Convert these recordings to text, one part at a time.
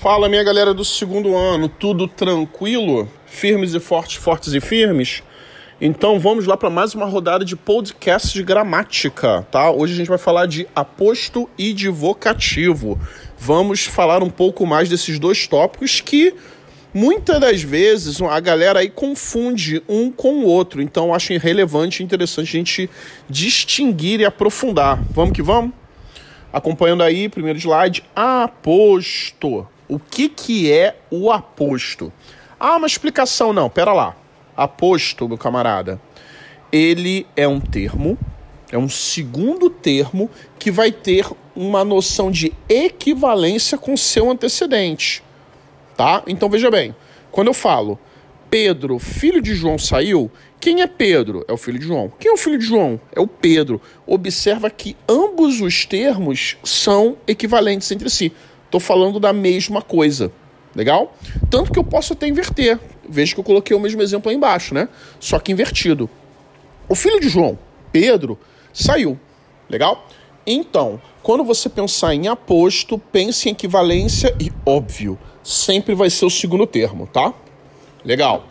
Fala, minha galera do segundo ano, tudo tranquilo? Firmes e fortes, fortes e firmes? Então vamos lá para mais uma rodada de podcast de gramática, tá? Hoje a gente vai falar de aposto e de vocativo. Vamos falar um pouco mais desses dois tópicos que muitas das vezes a galera aí confunde um com o outro. Então acho relevante e interessante a gente distinguir e aprofundar. Vamos que vamos? Acompanhando aí, primeiro slide, aposto. O que, que é o aposto? Ah, uma explicação. Não, pera lá. Aposto, meu camarada, ele é um termo, é um segundo termo que vai ter uma noção de equivalência com seu antecedente. Tá? Então veja bem, quando eu falo Pedro, filho de João, saiu, quem é Pedro? É o filho de João. Quem é o filho de João? É o Pedro. Observa que ambos os termos são equivalentes entre si. Estou falando da mesma coisa. Legal? Tanto que eu posso até inverter. Veja que eu coloquei o mesmo exemplo aí embaixo, né? Só que invertido. O filho de João, Pedro, saiu. Legal? Então, quando você pensar em aposto, pense em equivalência e, óbvio, sempre vai ser o segundo termo, tá? Legal.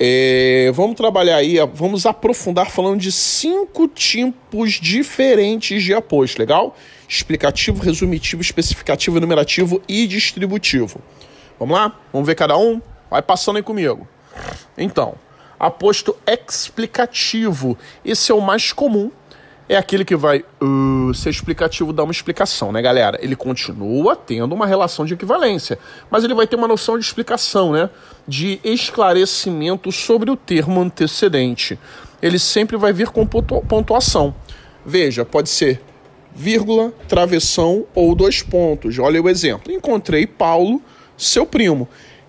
É, vamos trabalhar aí, vamos aprofundar falando de cinco tipos diferentes de aposto, legal? Explicativo, resumitivo, especificativo, enumerativo e distributivo. Vamos lá? Vamos ver cada um? Vai passando aí comigo. Então, aposto explicativo. Esse é o mais comum é aquele que vai uh, ser explicativo, dar uma explicação, né, galera? Ele continua tendo uma relação de equivalência, mas ele vai ter uma noção de explicação, né? De esclarecimento sobre o termo antecedente. Ele sempre vai vir com pontuação. Veja, pode ser vírgula, travessão ou dois pontos. Olha o exemplo. Encontrei Paulo, seu primo.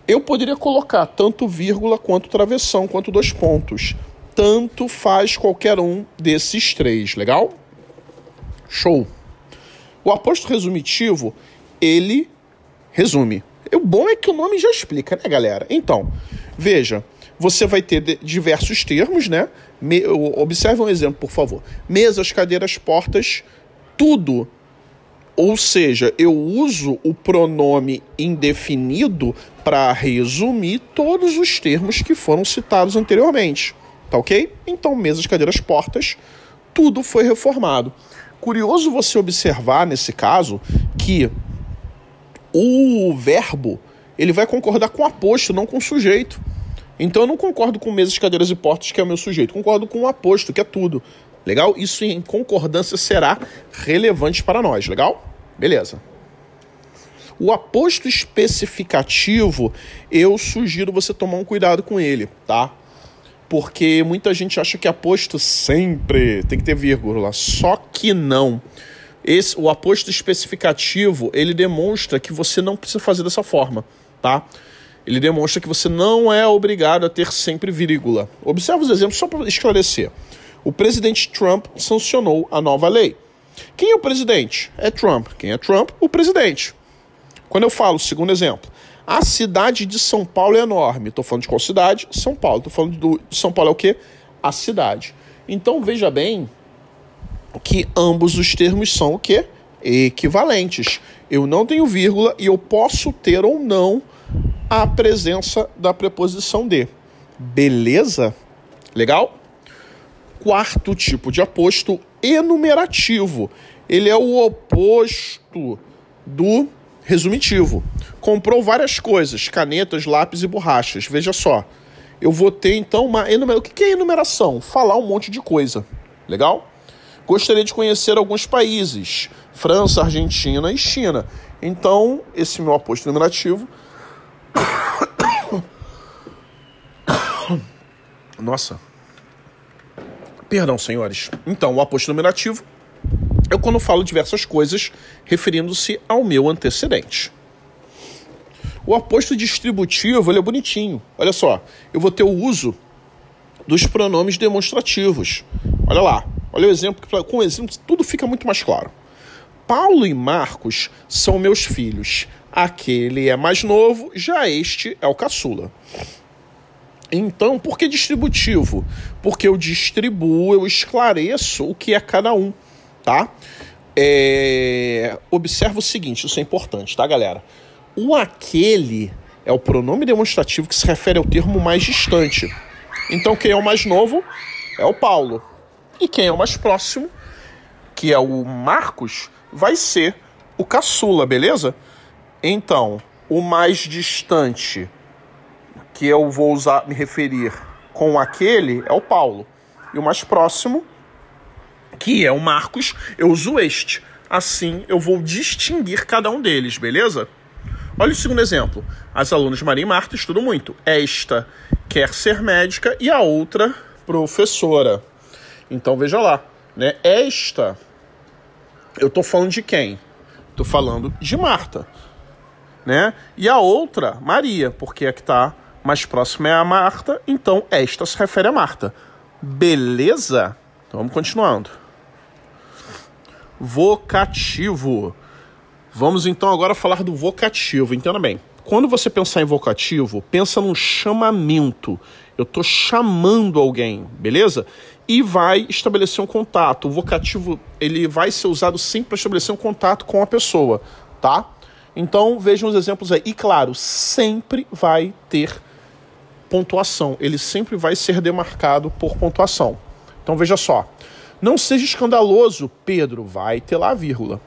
Eu poderia colocar tanto vírgula quanto travessão, quanto dois pontos tanto faz qualquer um desses três, legal? Show. O aposto resumitivo, ele resume. O bom é que o nome já explica, né, galera? Então, veja, você vai ter diversos termos, né? Me, observe um exemplo, por favor. Mesas, cadeiras, portas, tudo. Ou seja, eu uso o pronome indefinido para resumir todos os termos que foram citados anteriormente. Tá ok? Então, mesas, cadeiras, portas, tudo foi reformado. Curioso você observar nesse caso que o verbo ele vai concordar com o aposto, não com o sujeito. Então eu não concordo com mesas, cadeiras e portas, que é o meu sujeito. Concordo com o aposto, que é tudo. Legal? Isso em concordância será relevante para nós. Legal? Beleza. O aposto especificativo, eu sugiro você tomar um cuidado com ele, tá? Porque muita gente acha que aposto sempre tem que ter vírgula, só que não. Esse, o aposto especificativo, ele demonstra que você não precisa fazer dessa forma, tá? Ele demonstra que você não é obrigado a ter sempre vírgula. Observe os exemplos só para esclarecer. O presidente Trump sancionou a nova lei. Quem é o presidente? É Trump. Quem é Trump? O presidente. Quando eu falo, segundo exemplo, a cidade de São Paulo é enorme. Estou falando de qual cidade? São Paulo. Estou falando do, de São Paulo é o quê? A cidade. Então veja bem que ambos os termos são o quê? Equivalentes. Eu não tenho vírgula e eu posso ter ou não a presença da preposição de. Beleza? Legal? Quarto tipo de aposto, enumerativo. Ele é o oposto do resumitivo. Comprou várias coisas, canetas, lápis e borrachas. Veja só. Eu vou ter então uma enumeração. O que é enumeração? Falar um monte de coisa. Legal? Gostaria de conhecer alguns países: França, Argentina e China. Então, esse meu aposto enumerativo. Nossa. Perdão, senhores. Então, o aposto enumerativo eu quando falo diversas coisas referindo-se ao meu antecedente. O aposto distributivo ele é bonitinho. Olha só, eu vou ter o uso dos pronomes demonstrativos. Olha lá, olha o exemplo, com o exemplo tudo fica muito mais claro. Paulo e Marcos são meus filhos. Aquele é mais novo, já este é o caçula. Então, por que distributivo? Porque eu distribuo, eu esclareço o que é cada um tá? É... Observa o seguinte, isso é importante, tá, galera? O aquele é o pronome demonstrativo que se refere ao termo mais distante. Então, quem é o mais novo é o Paulo. E quem é o mais próximo, que é o Marcos, vai ser o caçula, beleza? Então, o mais distante que eu vou usar me referir com aquele é o Paulo. E o mais próximo, que é o Marcos, eu uso este. Assim eu vou distinguir cada um deles, beleza? Olha o segundo exemplo. As alunas Maria e Marta estudam muito. Esta quer ser médica e a outra professora. Então veja lá, né? Esta eu estou falando de quem? Estou falando de Marta, né? E a outra, Maria, porque a que está mais próxima é a Marta, então esta se refere a Marta. Beleza? Então vamos continuando. Vocativo. Vamos então agora falar do vocativo. Entenda bem. Quando você pensar em vocativo, pensa num chamamento. Eu estou chamando alguém, beleza? E vai estabelecer um contato. O vocativo ele vai ser usado sempre para estabelecer um contato com a pessoa, tá? Então vejam os exemplos aí. E claro, sempre vai ter pontuação. Ele sempre vai ser demarcado por pontuação. Então veja só. Não seja escandaloso, Pedro, vai ter lá a vírgula.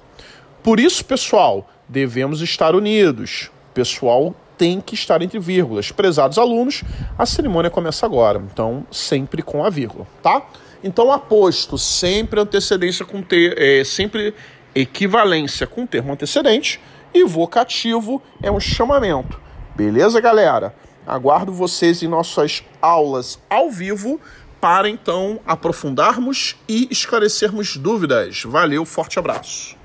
Por isso, pessoal, devemos estar unidos. Pessoal tem que estar entre vírgulas. Prezados alunos, a cerimônia começa agora. Então, sempre com a vírgula, tá? Então, aposto sempre antecedência com ter, é, sempre equivalência com termo antecedente e vocativo é um chamamento. Beleza, galera? Aguardo vocês em nossas aulas ao vivo para então aprofundarmos e esclarecermos dúvidas. Valeu, forte abraço.